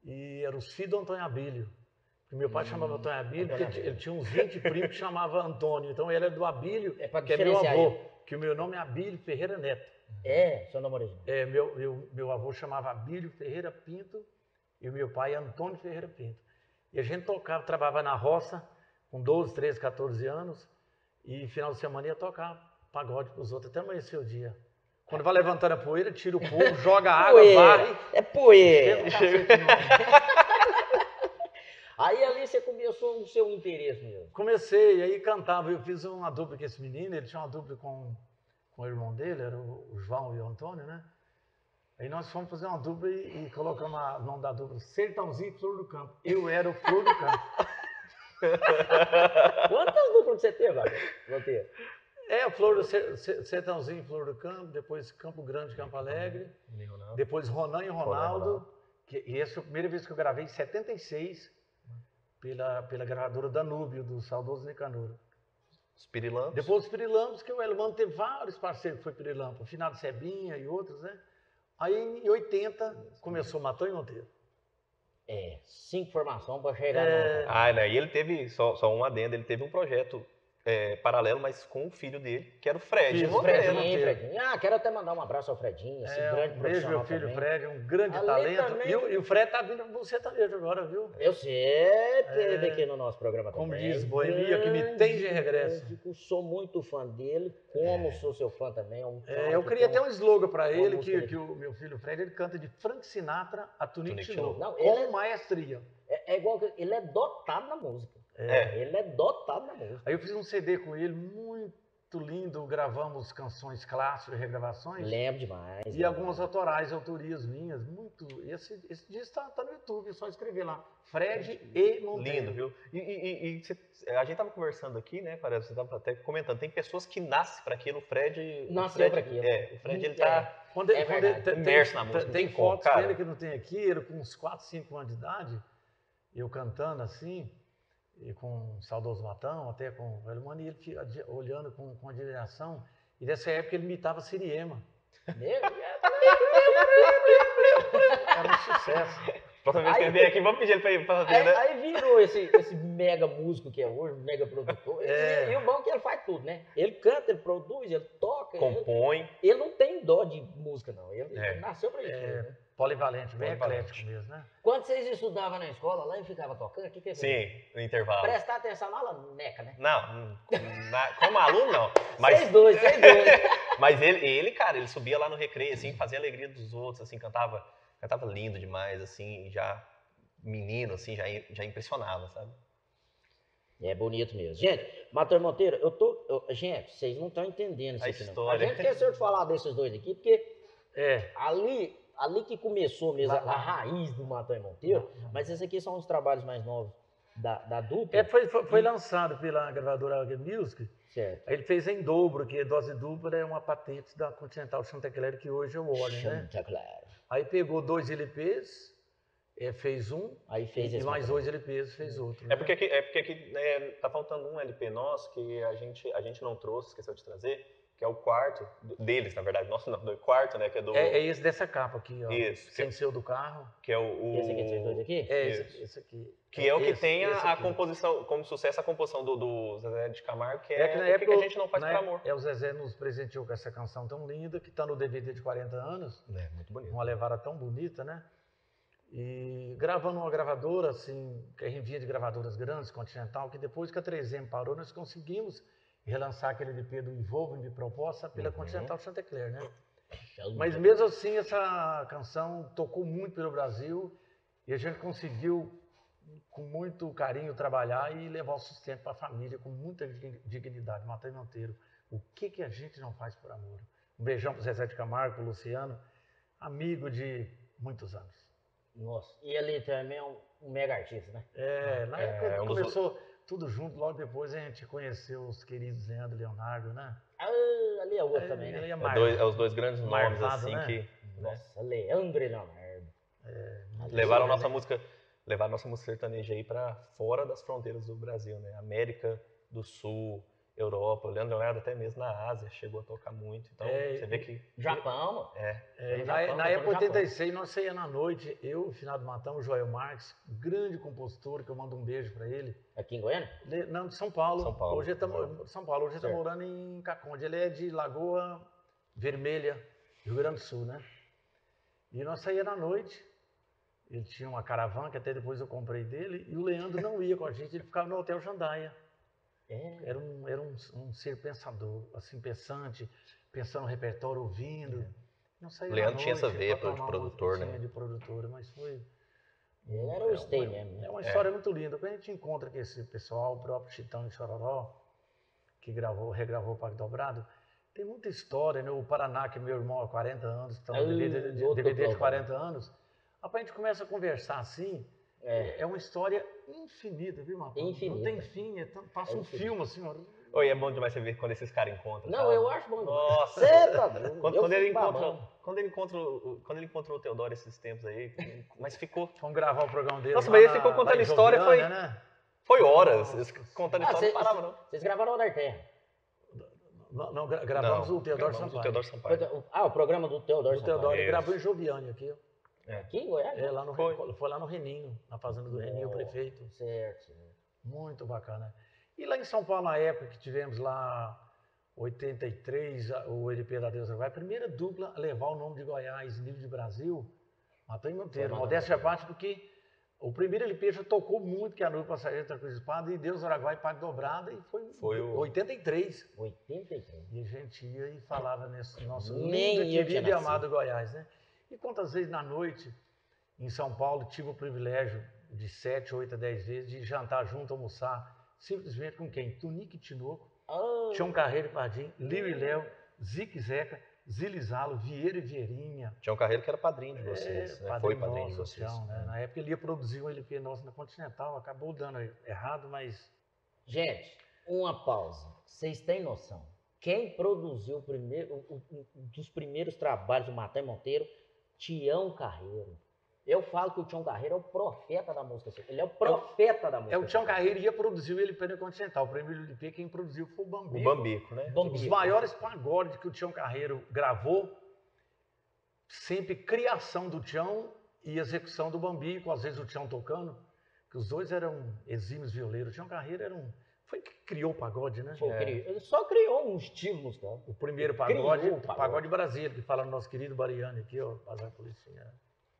E eram os filhos do Antônio Abílio. Que meu pai chamava Antônio Abílio, porque Hum, Antônio ele, tinha uns 20 primos que chamava Antônio. Então ele era do Abílio, É que é meu avô, ele. que o meu nome é Abílio Ferreira Neto. É, seu nome original. É, meu, meu, meu avô chamava Abílio Ferreira Pinto e o meu pai Antônio Ferreira Pinto. E a gente tocava, trabalhava na roça com 12, 13, 14 anos e final de semana ia tocar pagode para os outros até amanhecer o dia. Quando vai levantando a poeira, tira o povo, joga água, Poeira. varre. É poeira. Aí ali você começou o seu interesse mesmo. Comecei, aí cantava. Eu fiz uma dupla com esse menino, ele tinha uma dupla com, com o irmão dele, era o João e o Antônio, né? Aí nós fomos fazer uma dupla e, e colocamos a- o nome da dupla Sertãozinho e Flor do Campo. Eu era o Flor do Campo. Quantas duplas você teve, Monteiro? É, Flor do Ser- Ser- Sertãozinho e Flor do Campo, depois Campo Grande e Campo Alegre, depois Ronan e Ronaldo, Ronaldo. que, e essa foi a primeira vez que eu gravei em 76 pela, pela gravadora Danúbio, do saudoso Nicanor. Os pirilampos. Depois os Pirilampos, que o Elmano teve vários parceiros que foi Pirilampo, o Finado Sebinha e outros, né? Aí em 80 começou Matão e Monteiro. É, cinco formações para chegar É. no... Ah, né? E ele teve, só, só um adendo, ele teve um projeto é, paralelo, mas com o filho dele, que era o Fred Filho, Monteiro. Fred Fredinho, Monteiro. Fredinho. Ah, quero até mandar um abraço ao Fredinho, esse É, grande um beijo, profissional meu filho também. Fred, um grande Ali talento. também- E, o- e o Fred tá vindo com você sertanejo agora, viu? Eu sei, teve É, aqui no nosso programa como também. diz Boemia, que me tem de regresso. músico, Sou muito fã dele, como sou seu fã também. É um É, eu que queria até um slogan para ele, que, que o meu filho Fred, ele canta de Frank Sinatra a Tunique Tinoco, Não, com ele é- maestria. É, é igual ele é dotado na música. É. Ele é dotado na música. Aí eu fiz um CD com ele, muito lindo, gravamos canções clássicas, regravações. Lembro demais. E algumas autorais, autorias minhas, muito. Esse, esse disco está tá no YouTube, é só escrever lá. Fred e Monteiro. Lindo, viu? E, e- e- e você- a gente tava conversando aqui, né, parece, você tava até comentando, tem pessoas que nascem para aquilo, o Fred... Nasceu pra aquilo. É, o Fred, ele É. tá... Quando, ele- É quando ele tem- Imerso na música, Tem, tem fotos cara. dele que não tem aqui, ele com uns 4, 5 anos de idade, eu cantando assim, e com o saudoso Matão, até com o velho Mano, e ele olhando com, com admiração. E nessa época ele imitava Siriema. Era um sucesso. Próxima vez que ele aqui, vamos pedir ele pra ir fazer, Aí, né? aí virou esse, esse mega músico que é hoje, mega produtor. E- É. E, o bom é que ele faz tudo, né? Ele canta, ele produz, ele toca. Ele, Compõe. ele não tem dó de música, não. Ele, É. ele nasceu pra isso. É. né? Polivalente, bem Polivalente. eclético mesmo, né? Quando vocês estudavam na escola lá e ficava tocando, o que, que é Sim, no intervalo. Prestar atenção na aula, neca, né? Não, na- como aluno, não. Mas, Vocês dois, vocês dois. mas ele, ele, cara, ele subia lá no recreio, assim, fazia a alegria dos outros, assim, cantava, cantava lindo demais, assim, já menino, assim, já, já impressionava, sabe? É bonito mesmo. Gente, Matheus Monteiro, eu tô. eu- gente, vocês não estão entendendo isso A aqui, não. A história. gente esqueceu de falar desses dois aqui, porque É. ali, ali que começou mesmo lá. a raiz do Matheus Monteiro, mas esses aqui são os trabalhos mais novos da, da dupla. É, foi, foi, foi lançado pela gravadora Alga Music. Certo. Ele fez em dobro, que dose dupla é uma patente da Continental Chantecler, que hoje é o Warner, né? Aí pegou dois LPs, é, fez um, Aí fez e mais dois LPs fez outro. É né? porque aqui, é porque aqui né, tá faltando um LP nosso que a gente, a gente não trouxe, esqueceu de trazer, que é o quarto deles, na verdade, nosso não, do quarto, né, que é do... É, é esse dessa capa aqui, ó. Isso, Sem ser o do carro. que é o... o- Esse aqui, esses dois aqui? É esse, esse aqui. Que é o que Esse, tem a, a composição, como sucesso, a composição do, do Zezé de Camargo, que é, É que na o que, época que a gente não faz por amor. É, o Zezé nos presenteou com essa canção tão linda, que está no DVD de 40 anos. É, muito bonito. uma levada tão bonita, né? E gravando uma gravadora, assim, que a gente vinha de gravadoras grandes, Continental, que depois que a 3M parou, nós conseguimos relançar aquele LP do Envolve Me Proposta pela Uhum. Continental Chantecler, né? Chanta. Mas mesmo assim, essa canção tocou muito pelo Brasil E a gente conseguiu, com muito carinho, trabalhar e levar o sustento para a família com muita dig- dignidade. Matheus Monteiro, o que, que a gente não faz por amor? Um beijão para o Zezé de Camargo, para o Luciano, amigo de muitos anos. Nossa, e ele também é um, um mega artista, né? É, na época é um dos- começou tudo junto, logo depois a gente conheceu os queridos Leandro e Leonardo, né? Ah, ali é outro É, também, né? é É, mar- dois- é os dois grandes nomes, Marvado, assim, né? que né, Nossa, Leandro e Leonardo. levaram a nossa música, levaram a nossa música sertaneja aí para fora das fronteiras do Brasil, né? América do Sul, Europa, o Leandro Leonardo até mesmo na Ásia chegou a tocar muito. Então, É, você vê que Japão, mano. é, É, no na, Japão, na época Japão. 86, nós saíamos na noite, eu, Finado Matão, o Joel Marques, grande compositor, que eu mando um beijo para ele. Aqui em Goiânia? Ele- não, de São Paulo. São Paulo. Hoje ele tá, São Paulo, hoje está morando em Caconde. Ele é de Lagoa Vermelha, Rio Grande do Sul, né? E nós saíamos na noite. Ele tinha uma caravana que até depois eu comprei dele. E o Leandro não ia com a gente, ele ficava no Hotel Jandaia. É. Era um, era um, um ser pensador, assim, pensante, pensando no repertório, ouvindo. Não saía O Leandro tinha essa veia pra de produtor, né? de produtor, mas foi... Ele era o é stay uma- mesmo, né? É uma história muito linda. Quando a gente encontra com esse pessoal, o próprio Chitão de Chororó, que gravou, regravou o Pacto Dobrado, tem muita história, né? O Paraná, que é meu irmão há 40 anos, Ah, no DVD, de, DVD de programa. 40 anos. Rapaz, a gente começa a conversar assim, É. é, uma história infinita, viu, Marcos? Não Infinita. tem fim, é tão- passa É um filme assim, ó. Oi, é bom demais você ver quando esses caras encontram. Não, sabe? eu acho bom. Nossa. Você tá doido. Quando, quando ele encontra, quando ele encontra, o- quando ele encontrou o Teodoro esses tempos aí, mas ficou, Vamos gravar o programa dele. Nossa, mas ele ficou contando em história, foi- Né? foi horas, Nossa. contando Ah, história, cê- não parava não. Vocês gravaram o da Terra. Não, não, gra- gravamos Não, o Teodoro gravamos Sampaio. o Teodoro Sampaio. Ah, o programa do Teodoro O Teodoro ele gravou em Joviane aqui, ó. Aqui em Goiânia? É, lá no, Foi. foi. lá no Reninho, na fazenda do Reninho, o prefeito. Certo. certo. Muito bacana. E lá em São Paulo, na época que tivemos lá 83, a- o LP da Deus vai, a primeira dupla a levar o nome de Goiás, nível de Brasil, Matou em Monteiro. Em Modéstia à parte, porque o primeiro LP já tocou muito, que é a Noiva Passageira da Cruz Espada, e Deus Araguai, Pague Dobrada, e foi, Foi o- 83. 83. E a gente ia e falava nesse nosso Nem lindo, querido e amado Goiás, né? E quantas vezes na noite, em São Paulo, tive o privilégio de 7, 8 a 10 vezes de jantar junto, almoçar, simplesmente com quem? Tunique Tinoco, Ah, Tião Carreiro e Pardim, Liu e Léo, Zique Zeca, Zilizalo, Vieira e Vieirinha. Tinha um carreiro que era padrinho de vocês, É, né? Foi padrinho de nosso, vocês. Tião, né? Na época ele ia produzir um LP nosso na Continental, acabou dando errado, mas Gente, uma pausa. Vocês têm noção? Quem produziu o primeiro, o- o- um dos primeiros trabalhos do Matheus Monteiro? Tião Carreiro. Eu falo que o Tião Carreiro é o profeta da música. sertaneja. Ele é o profeta da música. é o Tião sertaneja. Carreiro ia produzir o LP na Continental. O primeiro LP quem produziu foi o Bambi. O Bambico, né? Bambi. Os maiores pagodes que o Tião Carreiro gravou, sempre criação do Tião e execução do Bambico, às vezes o Tião tocando, que os dois eram exímios violeiros. O Tião Carreiro era um. Foi que criou o pagode, né? Foi, É. Ele só criou um estilo musical. O primeiro pagode, o pagode. pagode Brasília, que fala no nosso querido Bariani aqui, ó, Bazar Policinha.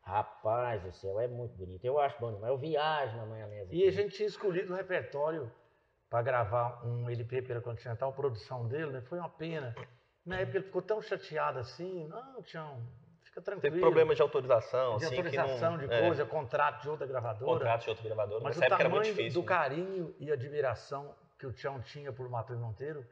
Rapaz do céu, é muito bonito. Eu acho bom demais. Eu viajo na maionese. E a gente tinha escolhido o repertório para gravar um LP pela Continental, a produção dele, né? Foi uma pena. Na época ele ficou tão chateado assim, não, Tião, fica tranquilo. Teve problema de autorização, de assim, autorização que não, de é, coisa, contrato de outra gravadora. contrato de outra gravadora. Mas o Nessa época era tamanho muito difícil. do né? carinho e admiração que o Tião tinha por Matheus Monteiro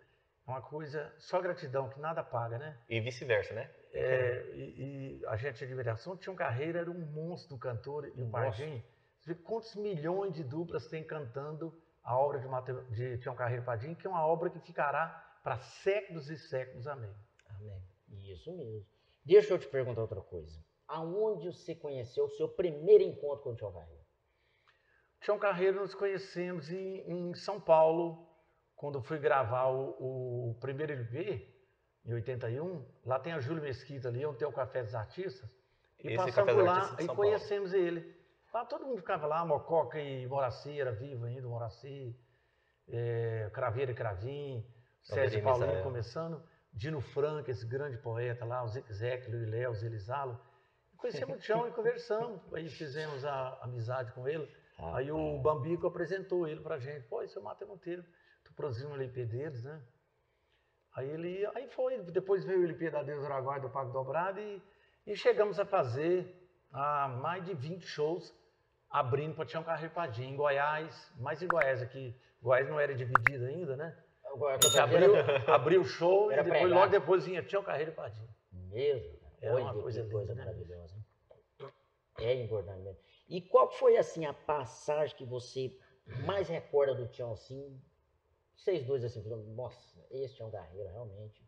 é uma coisa, só gratidão, que nada paga, né? E vice-versa, né? É, e, e a gente admiração, o Tião Carreira era um monstro cantor e o Um Pardim. Você vê quantos milhões de duplas tem cantando a obra de, Mateu, de Tião Carreiro e Padim, que é uma obra que ficará para séculos e séculos. Amém. Amém. Isso mesmo. Deixa eu te perguntar outra coisa. Aonde você conheceu o seu primeiro encontro com o Tião Carreiro? Tião Carreiro nos conhecemos em, em São Paulo, quando fui gravar o, o primeiro LP, em 81. Lá tem a Júlio Mesquita ali, onde tem o Café dos Artistas. E Esse passamos Café por dos lá e São Paulo. conhecemos ele. Lá todo mundo ficava lá, Mococa e Moraci, era vivo ainda, o Moraci, é, Craveira e Cravim, Sérgio Paulinho começando, Dino Franco, esse grande poeta lá, o Zic Zec, Luiz Léo, Zelizalo. Conhecemos o Tião e conversamos, aí fizemos a amizade com ele. Aí o Bambico apresentou ele pra gente. Pô, esse é o Matheus Monteiro. Tu produziu um LP deles, né? Aí ele, aí foi. Depois veio o LP da Deus Araguai do Pago Dobrado e, e chegamos a fazer ah, mais de 20 shows abrindo para Tião Carreiro Padim, em Goiás, mais em Goiás aqui. Goiás não era dividido ainda, né? Gente abriu, abriu o show Era e depois, logo depois vinha Tião Carreiro Padim. Mesmo. É Olha uma que coisa coisa, né? maravilhosa. É importante mesmo. E qual foi, assim, a passagem que você mais recorda do Tião, assim? Vocês dois, assim, falando, nossa, esse Tião Carreira, realmente.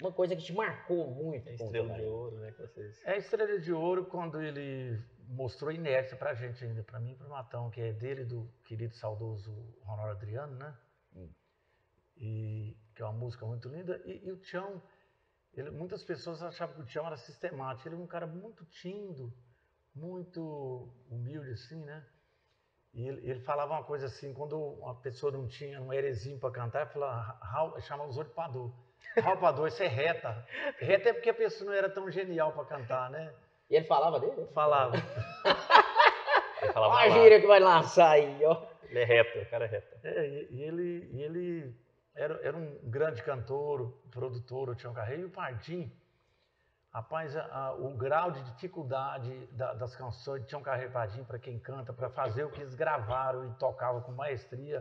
Uma coisa que te marcou muito. É com o estrela de ouro, né? Que vocês... É a Estrela de Ouro quando ele mostrou inércia pra gente ainda, pra mim e pro Matão, que é dele e do querido saudoso Ronaldo Adriano, né? Hum. E que é uma música muito linda. E, e o Tião, ele- muitas pessoas achavam que o Tião era sistemático. Ele é um cara muito tímido, muito humilde, assim, né? E ele, ele falava uma coisa assim, quando uma pessoa não tinha um herezinho para cantar, ele falava, chamava os outros. Raul Pador, isso é reta. Reta é porque a pessoa não era tão genial para cantar, né? E ele falava dele? Falava. Ele falava Olha a gíria que vai lançar aí, ó. Ele é reto, o cara é reto. É, e, e ele, e ele era, era um grande cantor, produtor, o Tião Carreiro, e o Pardim, rapaz, a- a- o grau de dificuldade da- das canções de Tião Carreiro e Pardim, para quem canta, para fazer o que eles gravaram e tocavam com maestria,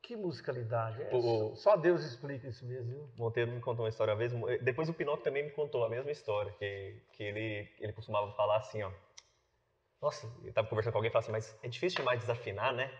que musicalidade. É, O- só, Deus explica isso mesmo, viu? Monteiro me contou uma história uma vez. Depois o Pinocchio também me contou a mesma história, que, que ele, ele costumava falar assim, ó. Nossa, eu tava conversando com alguém e falava assim, mas é difícil demais desafinar, né?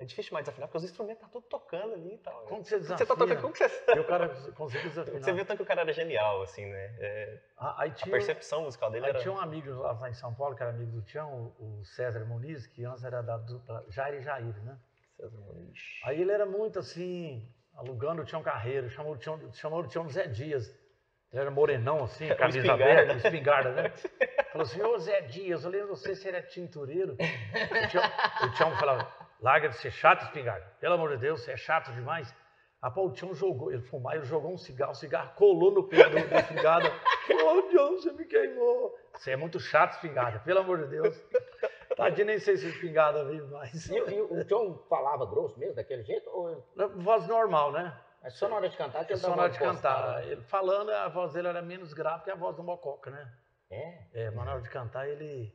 É difícil demais desafinar, porque os instrumentos tá tudo tocando ali e tal. Como que você Você tá desafina? tocando, como que você E o cara conseguiu desafinar. Você viu tanto que o cara era genial, assim, né? É, Ah, Aí a tinha, percepção musical dele aí era... tinha um amigo lá em São Paulo, que era amigo do Tião, o César Muniz, que antes era da dupla Jair e Jair, né? César Muniz. Aí ele era muito assim, alugando o Tião Carreiro, chamou o Tião, chamou o Tião Zé Dias. Ele era morenão, assim, camisa espingarda. aberta, espingarda, né? Falou assim, ô Zé Dias, eu lembro você, você era tintureiro. O Tião, o Tião falava, larga de ser chato, espingarda. Pelo amor de Deus, você é chato demais. Aí pô, o Tião jogou, ele fumava, ele jogou um cigarro, o cigarro colou no peito do espingarda. Tião, você me queimou. Você é muito chato, espingarda, pelo amor de Deus. Tadinho, nem sei se espingarda vive mais. E, e o John falava grosso mesmo, daquele jeito? Ou Voz normal, né? é só na hora de cantar que É ele só dava na hora de cantar. Ele falando, a voz dele era menos grave que a voz do Mococa, né? É? É, mas na hora de cantar ele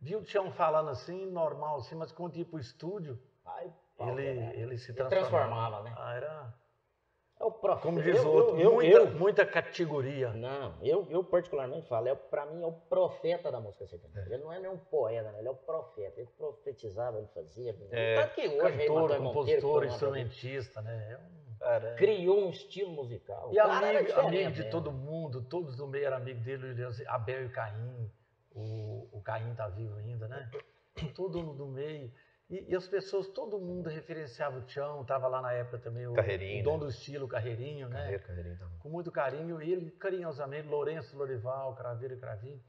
viu o Tião falando assim, normal assim, mas quando ia pro estúdio, Ai, ele, né? ele se transformava. transformava, né? Ah, era, É o profeta. como diz eu, o outro, eu, muita, eu- muita categoria. Não, eu, eu particularmente falo, é, pra mim é o profeta da música sertaneja. Ele não é nem um poeta, né? ele é o profeta. Ele profetizava, ele fazia. É, Tanto que hoje, aí, Cantor, que compositor, instrumentista, né? É um- Cara, criou um estilo musical. E O cara era amigo, amigo de né? todo mundo, todos do meio eram amigos dele, ele- Abel e Caim, o, o Caim tá vivo ainda, né? Todo mundo do meio. E, e as pessoas, todo mundo referenciava o Tião, tava lá na época também o, Carreirinho, o dom né? do estilo, o Carreirinho, né? carreira, carreirinha, então. Com muito carinho, e ele carinhosamente, Lourenço Lorival, Craveiro e Cravinho.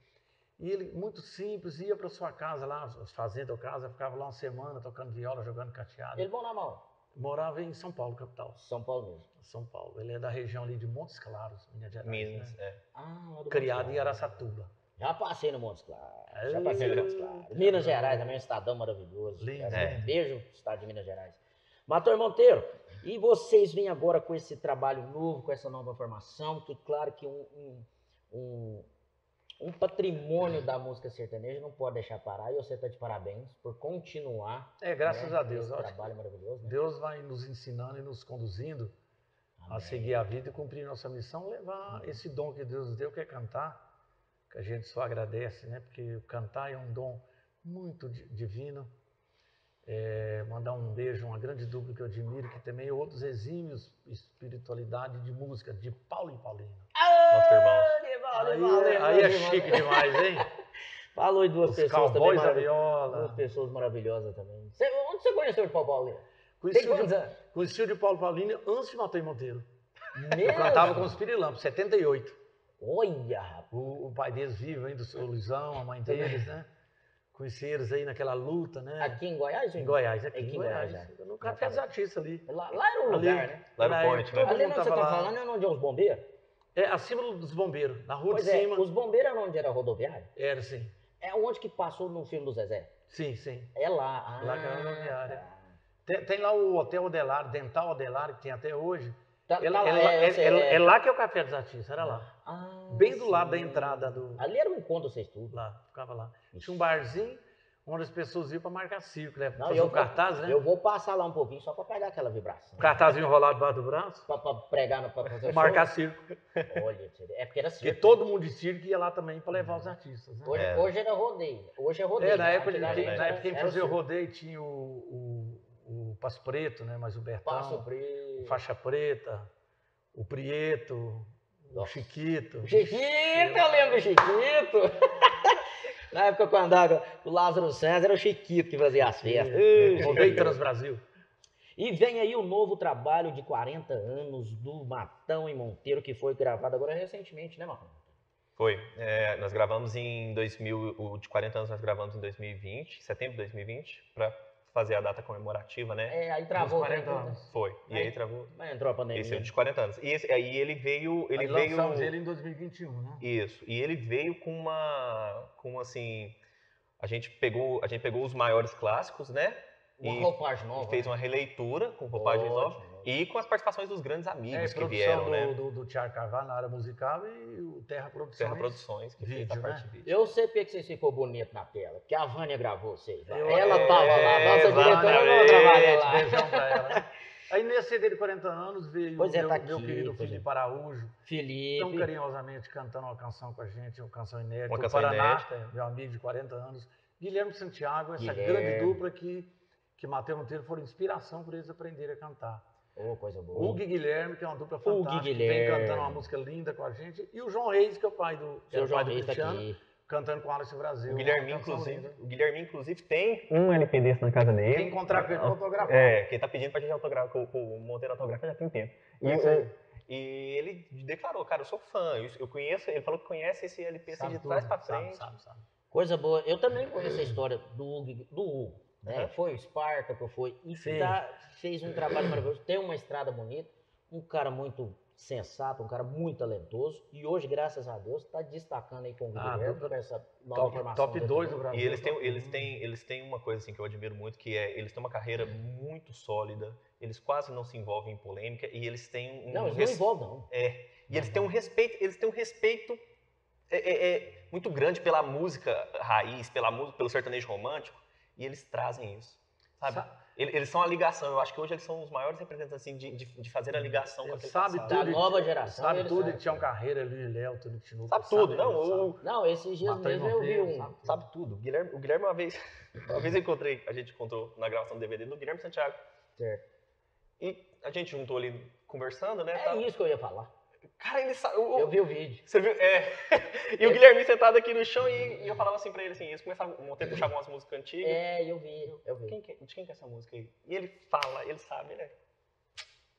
E ele, muito simples, ia para sua casa lá, as fazendas ou casa, ficava lá uma semana tocando viola, jogando cateado. Ele bom na mão. Morava em São Paulo, capital. São Paulo mesmo. São Paulo. Ele é da região ali de Montes Claros, Minas Gerais. Minas, né? é. Ah, lá do Criado Montes em. Araçatuba. Já passei no Montes Claros. Já Ei, passei no Montes Claros. Minas Gerais também é um estadão maravilhoso. Lindo, É? Beijo, estado de Minas Gerais. Mator Monteiro, e vocês vêm agora com esse trabalho novo, com essa nova formação, que claro que um, um, um, um patrimônio da música sertaneja não pode deixar parar, e você está de parabéns por continuar. É, graças né, a Deus. Esse trabalho maravilhoso, né? Deus vai nos ensinando e nos conduzindo a Amém. seguir a vida e cumprir nossa missão, levar esse dom que Deus deu, que é cantar, que a gente só agradece, né? Porque cantar é um dom muito di- divino. É, mandar um beijo, uma grande dupla que eu admiro, que também é outros exímios espiritualidade de música, de Paulo e Paulino. Nosso irmão. Aí, é- aí é chique demais, hein? Falou em duas Os pessoas também da maravilhosas. Duas viola. pessoas maravilhosas também. Você- onde você conheceu o Paulo Paulino? Tem Conheci o quantos de, anos? conheci o de Paulo Paulino antes de Matheus Monteiro. Eu cantava com os Pirilampos, 78. Olha, rapaz. O, o pai deles vive ainda, o seu Luizão, a mãe deles, né? Conheci eles aí naquela luta, né? Aqui em Goiás? Em Goiás, aqui Aqui em Goiás. Goiás, no Café dos Artistas ali. Lá, lá era o Ali. lugar, né? Lá Na Point, época, né? todo Ali mundo onde você tá lá. falando é onde é os bombeiros? É, acima dos bombeiros, na rua Pois de é, cima. os bombeiros era onde era a rodoviária? Era assim. É onde que passou no filme do Zezé? Sim, sim. É lá. Ah, Lá que era a rodoviária. tá. Tem, tem lá o Hotel Odelar, Dental Odelar, que tem até hoje. Tá, É, tá lá, é é, é- é- é lá que é o Café dos Artistas, era lá. Ah, Bem do lado da sim. entrada do. Ali era um encontro vocês tudo. Lá, ficava lá. Tinha um barzinho, onde as pessoas iam para marcar circo, né? Não, Fazer eu um cartaz, né? Eu vou passar lá um pouquinho só pra pegar aquela vibração. Cartazinho enrolado debaixo do braço, Pra, pra pregar, no- pra fazer marcar show. circo. Olha, é porque era Porque circo. todo mundo de circo ia lá também para levar os artistas, né? Hoje, É. hoje era rodeio. Hoje é rodeio. É, na época, na época quem fazia o rodeio tinha o, o, o Passo Preto, né? Mas o Bertão, Passo preto. o Faixa Preta, o Prieto, o Nossa. Chiquito. Chiquito, eu lembro do Chiquito. Na época que eu andava o Lázaro Santos, era o Chiquito que fazia as festas. Ih, Rodeio Chiquito. Transbrasil. E vem aí o novo trabalho de 40 anos do Matão e Monteiro, que foi gravado agora recentemente, né, Matão? Foi. É, nós gravamos em 2000, o de 40 anos nós gravamos em 2020, setembro de 2020, para fazer a data comemorativa, né? É, aí travou. Dos o trem 40 tudo, né? anos. Foi. E Aí- aí travou. Mas entrou a pandemia. Esse é o de 40 anos. E esse, aí ele veio, ele Aí veio lançamos ele em 2021, né? Isso. E ele veio com uma com assim, a gente pegou, a gente pegou os maiores clássicos, né? Uma E- roupagem E nova. fez uma releitura com roupagens novas Ótimo. E com as participações dos grandes amigos É, que produção vieram, do, né? do, do Thiago Carvalho na área musical e o Terra Produções. Terra Produções, que fez Vídeo, a parte né? de vídeo. Eu sei porque que vocês ficou bonito na tela. Porque a Vânia gravou vocês. lá. Eu- ela é, tava lá, nossa exatamente. diretora não trabalha lá. Beijão pra ela. né? Aí nesse CD de 40 anos veio Pois é, meu, tá meu aqui, querido pois é. Felipe Araújo, tão Felipe. carinhosamente cantando uma canção com a gente, uma canção inédita. Uma o canção Paraná, meu amigo de 40 anos. Guilherme Santiago, essa Guilherme. grande dupla que, que Matheus Monteiro foram inspiração para eles aprenderem a cantar. Ô, coisa boa. O Gui Guilherme, que é uma dupla fantástica, que vem Guilherme. cantando uma música linda com a gente. E o João Reis, que é o pai do, que é Seu o pai João do Reis tá Cristiano, aqui. cantando com Alice Brasil. O Guilherme, uma canção inclusive, linda. o Guilherme, inclusive, tem um LP desse na casa dele. Quem encontrar com ele, autografar. É, quem tá pedindo pra gente autografar, com, com o Monteiro autografar já tem tempo. E, Isso aí. o- e ele declarou, cara, eu sou fã, eu, eu conheço, ele falou que conhece esse LP assim, Sabe de tudo, trás pra sabe, frente. sabe, sabe. Coisa boa. Eu também conheço a história do Hugo, do Hugo, né? Uhum. Foi o Espartaco, foi. Sim. tá- fez um trabalho maravilhoso. Tem uma estrada bonita, um cara muito sensato, um cara muito talentoso. E hoje, graças a Deus, está destacando aí com o Ah, Guilherme com essa nova Top, formação. top dele 2 do. Brasil. E eles têm, eles, um. têm, eles têm uma coisa assim que eu admiro muito, que é eles têm uma carreira muito sólida, eles quase não se envolvem em polêmica e eles têm um Não, eles não res- envolvem, não. É, e eles têm um respeito, eles têm um respeito é, é, é, muito grande pela música raiz, pela música, pelo sertanejo romântico, e eles trazem isso, sabe? Sa- Ele- Eles, são a ligação, eu acho que hoje eles são os maiores representantes assim, de, de, de fazer a ligação com Ele aquele sabe passado. Da tudo. nova ele- geração, Sabe tudo, sabe. ele tinha um carreira ali, Léo, Tonico Tinuca. Sabe tudo, não, ele o- sabe. Não, esses dias mesmo eu vi um. sabe tudo. Sabe tudo. O Guilherme, o Guilherme uma vez, uma vez eu encontrei, a gente encontrou na gravação do DVD do Guilherme Santiago. Certo. E a gente juntou ali conversando, né? É tá? isso que eu ia falar. Cara, ele sabe. Eu vi o vídeo. Você viu? É. E o Guilherme sentado aqui no chão e, e eu falava assim pra ele assim, eles começavam, o Monteiro puxava umas músicas antigas. É, eu vi, eu vi. Quem que, é- de quem que é essa música aí? E ele fala, ele sabe, né?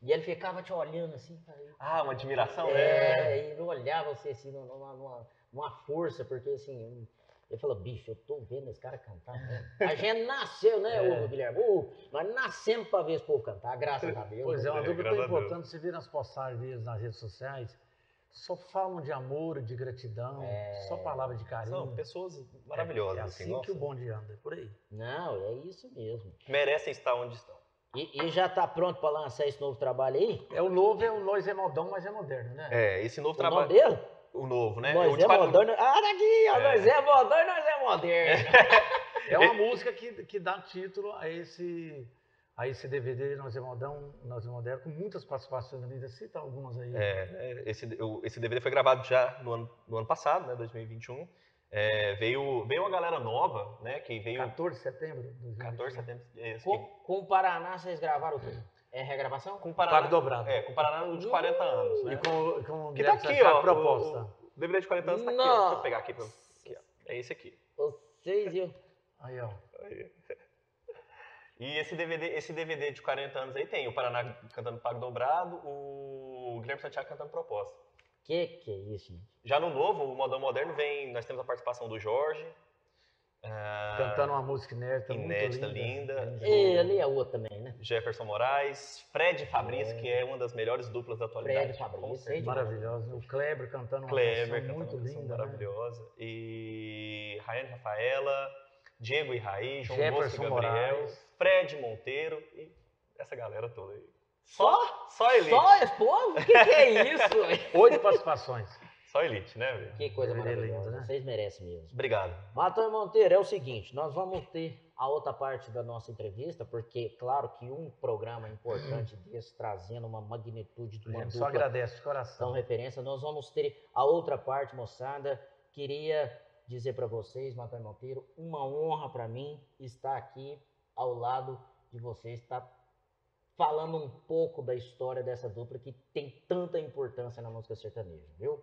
E ele ficava te olhando assim, falei, Ah, uma admiração, né? É, e ele olhava você assim, numa, numa, numa força, porque assim, ele falou, bicho, eu tô vendo esse cara cantar mesmo. A gente nasceu, né, É. ô Guilherme? Ô, nós nascemos pra ver esse povo cantar, graças a Deus. Pois é, uma É, dupla graças tão importante. Você vê nas postagens deles nas redes sociais, só falam de amor de gratidão, só palavras de carinho. São pessoas maravilhosas, É assim, assim nossa. que o bonde anda, é por aí. Não, é isso mesmo. Merecem estar onde estão. E, e já tá pronto pra lançar esse novo trabalho aí? É o novo, é o Nós é modão, mas é moderno, né? É, esse novo O nome trabalho. dele? O novo, né? Nós é de quatro- moderno. Ah, tá aqui, ó, É. nós é moderno, nós é moderno. É uma música que, que dá título a esse, a esse DVD Nós é Modão, Nós é Moderno, com muitas participações ainda. Cita algumas aí. É, é, esse, esse DVD foi gravado já no ano, no ano passado, né, 2021. É, veio, veio uma galera nova, né, que veio 14 de setembro de 2021. 14 de setembro. é, Com, com o Paraná, vocês gravaram o quê? É regravação? com o Paraná, Pago dobrado. É, com o Paraná de 40 anos, E né? com, com o Que tá Guilherme aqui, ó. proposta. O, o DVD de 40 anos tá aqui, ó. Deixa eu pegar aqui pra aqui, ó. É esse aqui. Vocês e eu. Aí, ó. Aí. E esse DVD, esse DVD de 40 anos aí tem o Paraná cantando Pago Dobrado, o Guilherme Santiago cantando Proposta. Que que é isso, gente? Já no novo, o Modão Moderno, vem, nós temos a participação do Jorge. Ah, Cantando uma música inédita, inédita, muito linda. linda. E ali é outro também, né? Jefferson Moraes, Fred Fabrício, que é uma das melhores duplas da atualidade. Fred Fabrício. Maravilhosa. O Kleber cantando uma Kleber, cantando muito uma linda. né? maravilhosa. E Rayane Rafaela, Diego e Raí, João Bosco Jefferson e Gabriel, Moraes. Fred Monteiro e essa galera toda aí. Só? Só elite. Só esse povo? O que, que é isso? Oito participações. Só elite, né, velho? Que coisa é lindo, maravilhosa. né? Vocês merecem mesmo. Obrigado. Matheus Monteiro, é o seguinte, nós vamos ter a outra parte da nossa entrevista, porque, claro, que um programa importante desse, trazendo uma magnitude de A uma gente só agradece de coração. referência, nós vamos ter a outra parte, moçada. Queria dizer para vocês, Matheus Monteiro, uma honra para mim estar aqui ao lado de vocês, estar falando um pouco da história dessa dupla que tem tanta importância na música sertaneja, viu?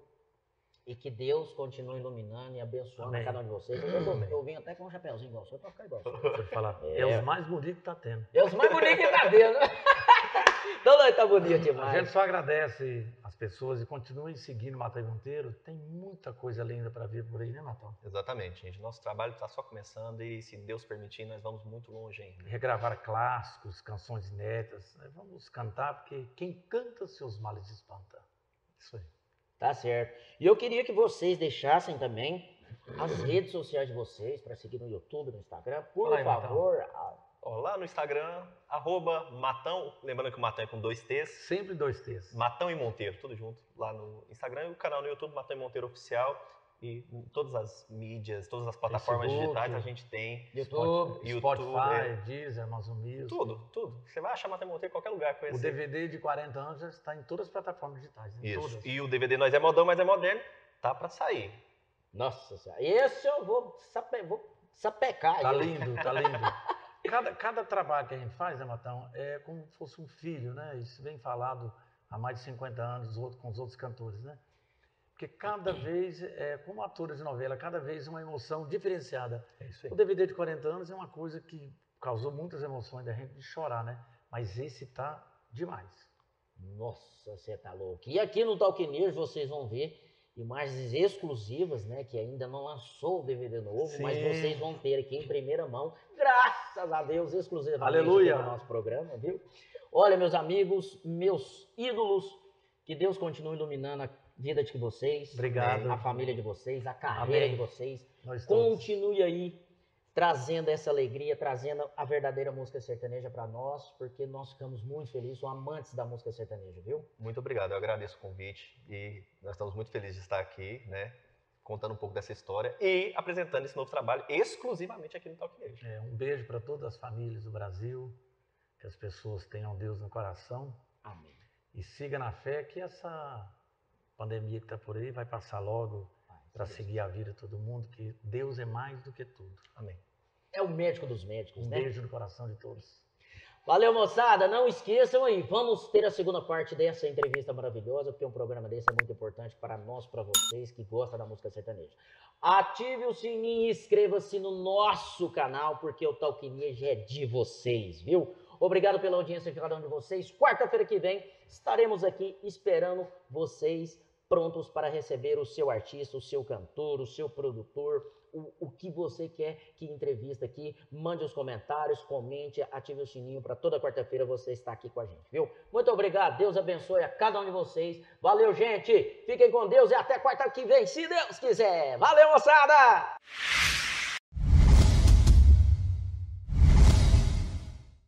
E que Deus continue iluminando e abençoando Amém. a cada um de vocês. Eu, eu, vim até com um chapéuzinho igual o seu, pra ficar igual eu falar. É, É. os mais bonitos que tá tendo. É os mais bonitos que tá vendo. então nós tá bonito A demais. gente só agradece as pessoas e continue seguindo o Matheus Monteiro. Tem muita coisa linda para vir por aí, né, Matheus? Exatamente, gente. Nosso trabalho está só começando e, se Deus permitir, nós vamos muito longe ainda. Regravar clássicos, canções inéditas. né? Vamos cantar, porque quem canta seus males espanta. Isso aí. Tá certo. E eu queria que vocês deixassem também as redes sociais de vocês para seguir no YouTube, no Instagram. Por Matão. favor. Ó, lá no Instagram, arroba Matão, lembrando que o Matão é com dois T's, Sempre dois T's. Matão e Monteiro, tudo junto, lá no Instagram e o canal no YouTube, Matão e Monteiro Oficial. E todas as mídias, todas as plataformas Facebook, digitais a gente tem. YouTube, YouTube, Spotify, é. Deezer, Amazon Music. Tudo, tudo. Você vai achar Monteiro em qualquer lugar. O Conhecer. DVD de 40 anos já está em todas as plataformas digitais. Em Isso. todas. E o DVD Nós é Modão, mas é moderno, tá pra sair. Nossa senhora. Esse eu vou, sape, vou sapecar. Tá lindo, tá lindo. Cada, cada trabalho que a gente faz, né, Matão, é como se fosse um filho, né? Isso vem falado há mais de 50 anos com os outros cantores, né? Porque cada vez, é, como atores de novela, cada vez uma emoção diferenciada. É isso O DVD de 40 anos é uma coisa que causou muitas emoções da gente de chorar, né? Mas esse tá demais. Nossa, você tá louco. E aqui no Talk News vocês vão ver imagens exclusivas, né? Que ainda não lançou o DVD novo, mas Sim. vocês vão ter aqui em primeira mão, graças a Deus, exclusivamente Aleluia. no nosso programa, viu? Olha, meus amigos, meus ídolos, que Deus continue iluminando a vida de vocês, Obrigado. a família de vocês, a carreira Amém. de vocês. Nós todos. Continue aí trazendo essa alegria, trazendo a verdadeira música sertaneja para nós, porque nós ficamos muito felizes, são amantes da música sertaneja, viu? Muito obrigado, eu agradeço o convite e nós estamos muito felizes de estar aqui, né? Contando um pouco dessa história e apresentando esse novo trabalho exclusivamente aqui no Talk Nation. É, um beijo para todas as famílias do Brasil, que as pessoas tenham Deus no coração Amém. e siga na fé que essa pandemia que está por aí vai passar logo para seguir a vida de todo mundo, que Deus é mais do que tudo. Amém. É o médico dos médicos, Um né? beijo no coração de todos. Valeu, moçada. Não esqueçam aí, vamos ter a segunda parte dessa entrevista maravilhosa, porque um programa desse é muito importante para nós, para vocês que gostam da música sertaneja. Ative o sininho e inscreva-se no nosso canal, porque o Talquineja é de vocês, viu? Obrigado pela audiência de cada um de vocês. Quarta-feira que vem estaremos aqui esperando vocês prontos para receber o seu artista, o seu cantor, o seu produtor, o, o que você quer que entrevista aqui. Mande os comentários, comente, ative o sininho para toda quarta-feira você estar aqui com a gente, viu? Muito obrigado, Deus abençoe a cada um de vocês. Valeu, gente. Fiquem com Deus e até quarta que vem, se Deus quiser. Valeu, moçada!